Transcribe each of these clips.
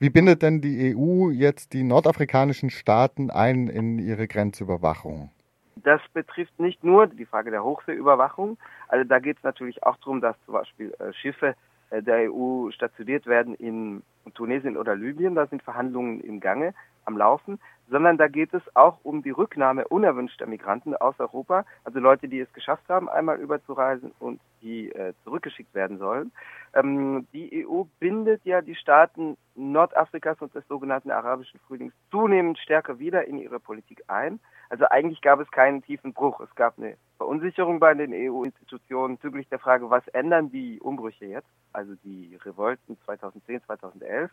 Wie bindet denn die EU jetzt die nordafrikanischen Staaten ein in ihre Grenzüberwachung? Das betrifft nicht nur die Frage der Hochseeüberwachung. Also da geht es natürlich auch darum, dass zum Beispiel äh, Schiffe äh, der EU stationiert werden in Tunesien oder Libyen. Da sind Verhandlungen im Gange, am Laufen. Sondern da geht es auch um die Rücknahme unerwünschter Migranten aus Europa, also Leute, die es geschafft haben, einmal überzureisen und die äh, zurückgeschickt werden sollen. Ähm, die EU bindet ja die Staaten Nordafrikas und des sogenannten arabischen Frühlings zunehmend stärker wieder in ihre Politik ein. Also eigentlich gab es keinen tiefen Bruch. Es gab eine Verunsicherung bei den EU-Institutionen bezüglich der Frage, was ändern die Umbrüche jetzt, also die Revolten 2010, 2011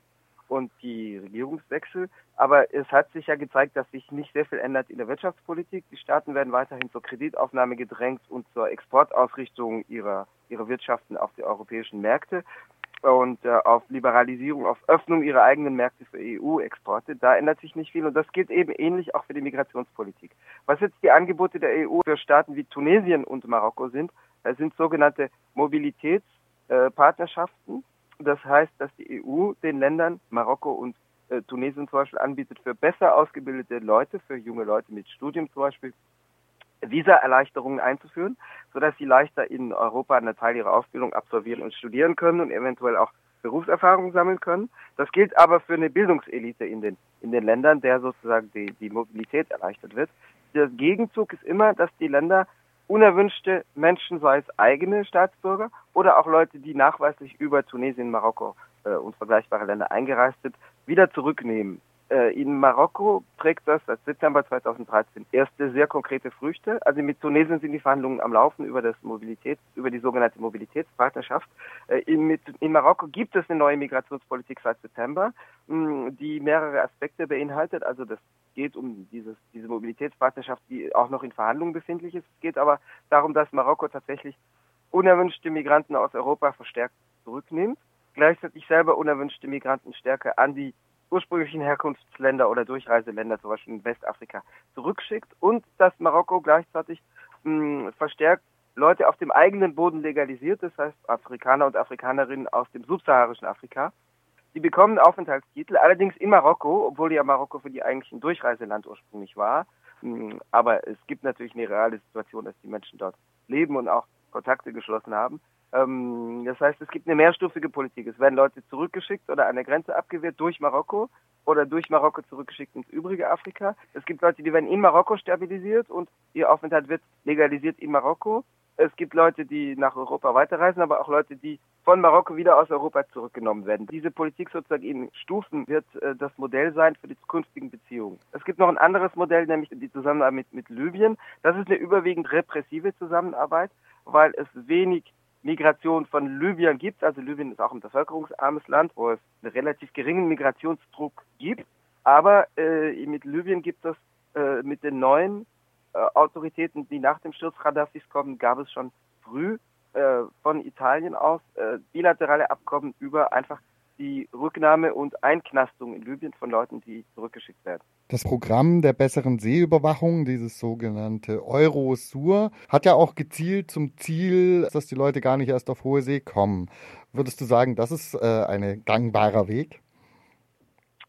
und die Regierungswechsel. Aber es hat sich ja gezeigt, dass sich nicht sehr viel ändert in der Wirtschaftspolitik. Die Staaten werden weiterhin zur Kreditaufnahme gedrängt und zur Exportausrichtung ihrer, ihrer Wirtschaften auf die europäischen Märkte und äh, auf Liberalisierung, auf Öffnung ihrer eigenen Märkte für EU-Exporte. Da ändert sich nicht viel und das gilt eben ähnlich auch für die Migrationspolitik. Was jetzt die Angebote der EU für Staaten wie Tunesien und Marokko sind, das sind sogenannte Mobilitätspartnerschaften. Äh, das heißt, dass die EU den Ländern Marokko und äh, Tunesien zum Beispiel anbietet für besser ausgebildete Leute, für junge Leute mit Studium zum Beispiel, Visa-Erleichterungen einzuführen, sodass sie leichter in Europa einen Teil ihrer Ausbildung absolvieren und studieren können und eventuell auch Berufserfahrung sammeln können. Das gilt aber für eine Bildungselite in den, in den Ländern, der sozusagen die, die Mobilität erleichtert wird. Der Gegenzug ist immer, dass die Länder unerwünschte Menschen, sei es eigene Staatsbürger oder auch Leute, die nachweislich über Tunesien, Marokko äh, und vergleichbare Länder eingereist sind, wieder zurücknehmen. Äh, in Marokko trägt das seit September 2013 erste sehr konkrete Früchte. Also mit Tunesien sind die Verhandlungen am Laufen über das Mobilität, über die sogenannte Mobilitätspartnerschaft. Äh, in, mit, in Marokko gibt es eine neue Migrationspolitik seit September, mh, die mehrere Aspekte beinhaltet. Also das geht um dieses, diese Mobilitätspartnerschaft, die auch noch in Verhandlungen befindlich ist. Es geht aber darum, dass Marokko tatsächlich unerwünschte Migranten aus Europa verstärkt zurücknimmt, gleichzeitig selber unerwünschte Migranten stärker an die ursprünglichen Herkunftsländer oder Durchreiseländer, zum Beispiel in Westafrika, zurückschickt und dass Marokko gleichzeitig mh, verstärkt Leute auf dem eigenen Boden legalisiert, das heißt Afrikaner und Afrikanerinnen aus dem subsaharischen Afrika. Die bekommen Aufenthaltstitel, allerdings in Marokko, obwohl ja Marokko für die eigentlich ein Durchreiseland ursprünglich war. Aber es gibt natürlich eine reale Situation, dass die Menschen dort leben und auch Kontakte geschlossen haben. Ähm, das heißt, es gibt eine mehrstufige Politik. Es werden Leute zurückgeschickt oder an der Grenze abgewehrt durch Marokko oder durch Marokko zurückgeschickt ins übrige Afrika. Es gibt Leute, die werden in Marokko stabilisiert und ihr Aufenthalt wird legalisiert in Marokko. Es gibt Leute, die nach Europa weiterreisen, aber auch Leute, die von Marokko wieder aus Europa zurückgenommen werden. Diese Politik sozusagen in Stufen wird äh, das Modell sein für die zukünftigen Beziehungen. Es gibt noch ein anderes Modell, nämlich die Zusammenarbeit mit, mit Libyen. Das ist eine überwiegend repressive Zusammenarbeit, weil es wenig Migration von Libyen gibt. Also Libyen ist auch ein bevölkerungsarmes Land, wo es einen relativ geringen Migrationsdruck gibt. Aber äh, mit Libyen gibt es äh, mit den neuen äh, Autoritäten, die nach dem Sturz Gaddafis kommen, gab es schon früh äh, von Italien aus äh, bilaterale Abkommen über einfach die Rücknahme und Einknastung in Libyen von Leuten, die zurückgeschickt werden. Das Programm der besseren Seeüberwachung, dieses sogenannte Eurosur, hat ja auch gezielt zum Ziel, dass die Leute gar nicht erst auf hohe See kommen. Würdest du sagen, das ist äh, ein gangbarer Weg?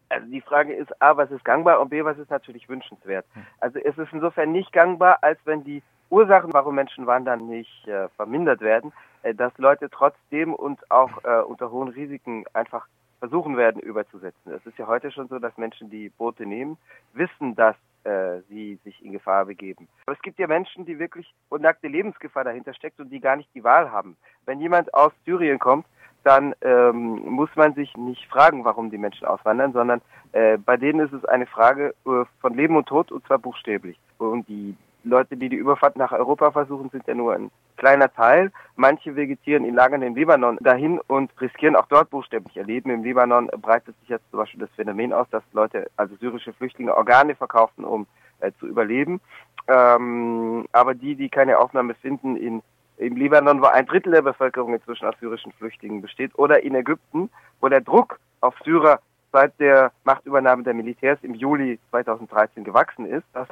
Also die Frage ist A, was ist gangbar und B, was ist natürlich wünschenswert. Hm. Also es ist insofern nicht gangbar, als wenn die Ursachen, warum Menschen wandern, nicht äh, vermindert werden, dass Leute trotzdem und auch äh, unter hohen Risiken einfach versuchen werden überzusetzen. Es ist ja heute schon so, dass Menschen, die Boote nehmen, wissen, dass äh, sie sich in Gefahr begeben. Aber es gibt ja Menschen, die wirklich unnackte Lebensgefahr dahinter steckt und die gar nicht die Wahl haben. Wenn jemand aus Syrien kommt, dann ähm, muss man sich nicht fragen, warum die Menschen auswandern, sondern äh, bei denen ist es eine Frage äh, von Leben und Tod und zwar buchstäblich. Und die Leute, die die Überfahrt nach Europa versuchen, sind ja nur ein kleiner Teil. Manche vegetieren in Lagern im Libanon dahin und riskieren auch dort buchstäblich ihr Leben. Im Libanon breitet sich jetzt zum Beispiel das Phänomen aus, dass Leute, also syrische Flüchtlinge, Organe verkaufen, um äh, zu überleben. Ähm, aber die, die keine Aufnahme finden in im Libanon, wo ein Drittel der Bevölkerung inzwischen aus syrischen Flüchtlingen besteht, oder in Ägypten, wo der Druck auf Syrer seit der Machtübernahme der Militärs im Juli 2013 gewachsen ist, dass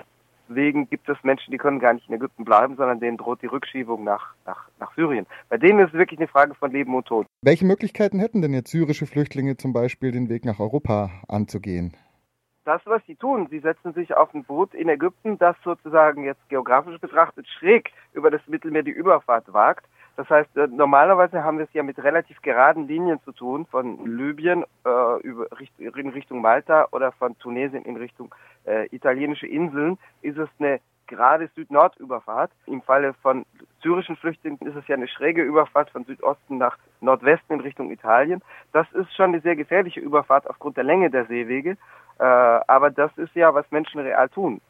Deswegen gibt es Menschen, die können gar nicht in Ägypten bleiben, sondern denen droht die Rückschiebung nach, nach, nach Syrien. Bei denen ist es wirklich eine Frage von Leben und Tod. Welche Möglichkeiten hätten denn jetzt syrische Flüchtlinge zum Beispiel, den Weg nach Europa anzugehen? Das, was sie tun, sie setzen sich auf ein Boot in Ägypten, das sozusagen jetzt geografisch betrachtet schräg über das Mittelmeer die Überfahrt wagt. Das heißt, äh, normalerweise haben wir es ja mit relativ geraden Linien zu tun, von Libyen äh, über, in Richtung Malta oder von Tunesien in Richtung äh, italienische Inseln, ist es eine gerade Süd-Nord-Überfahrt. Im Falle von syrischen Flüchtlingen ist es ja eine schräge Überfahrt von Südosten nach Nordwesten in Richtung Italien. Das ist schon eine sehr gefährliche Überfahrt aufgrund der Länge der Seewege. Äh, aber das ist ja, was Menschen real tun.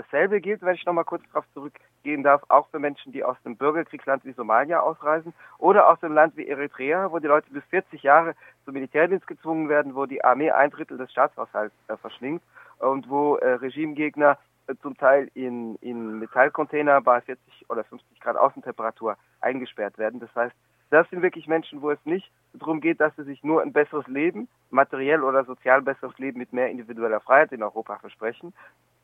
Dasselbe gilt, wenn ich nochmal kurz darauf zurückgehen darf, auch für Menschen, die aus einem Bürgerkriegsland wie Somalia ausreisen oder aus einem Land wie Eritrea, wo die Leute bis 40 Jahre zum Militärdienst gezwungen werden, wo die Armee ein Drittel des Staatshaushalts äh, verschlingt und wo äh, Regimegegner äh, zum Teil in, in Metallcontainer bei 40 oder 50 Grad Außentemperatur eingesperrt werden. Das heißt, das sind wirklich Menschen, wo es nicht darum geht, dass sie sich nur ein besseres Leben, materiell oder sozial besseres Leben mit mehr individueller Freiheit in Europa versprechen,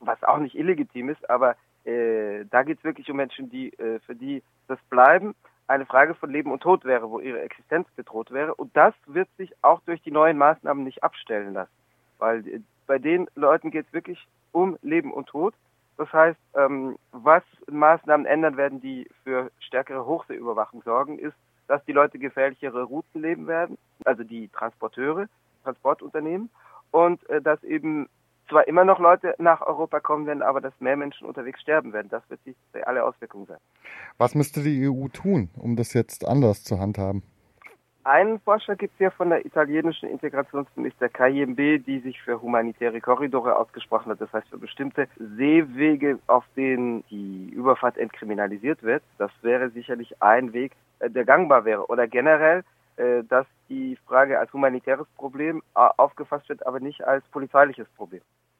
was auch nicht illegitim ist, aber äh, da geht es wirklich um Menschen, die äh, für die das Bleiben eine Frage von Leben und Tod wäre, wo ihre Existenz bedroht wäre. Und das wird sich auch durch die neuen Maßnahmen nicht abstellen lassen, weil äh, bei den Leuten geht es wirklich um Leben und Tod. Das heißt, ähm, was Maßnahmen ändern werden, die für stärkere Hochseeüberwachung sorgen, ist, dass die Leute gefährlichere Routen leben werden, also die Transporteure, Transportunternehmen, und äh, dass eben zwar immer noch Leute nach Europa kommen werden, aber dass mehr Menschen unterwegs sterben werden. Das wird die reale Auswirkung sein. Was müsste die EU tun, um das jetzt anders zu handhaben? Einen Vorschlag gibt es ja von der italienischen Integrationsminister KIMB, die sich für humanitäre Korridore ausgesprochen hat. Das heißt für bestimmte Seewege, auf denen die Überfahrt entkriminalisiert wird. Das wäre sicherlich ein Weg, der gangbar wäre. Oder generell, äh, dass die Frage als humanitäres Problem äh, aufgefasst wird, aber nicht als polizeiliches Problem.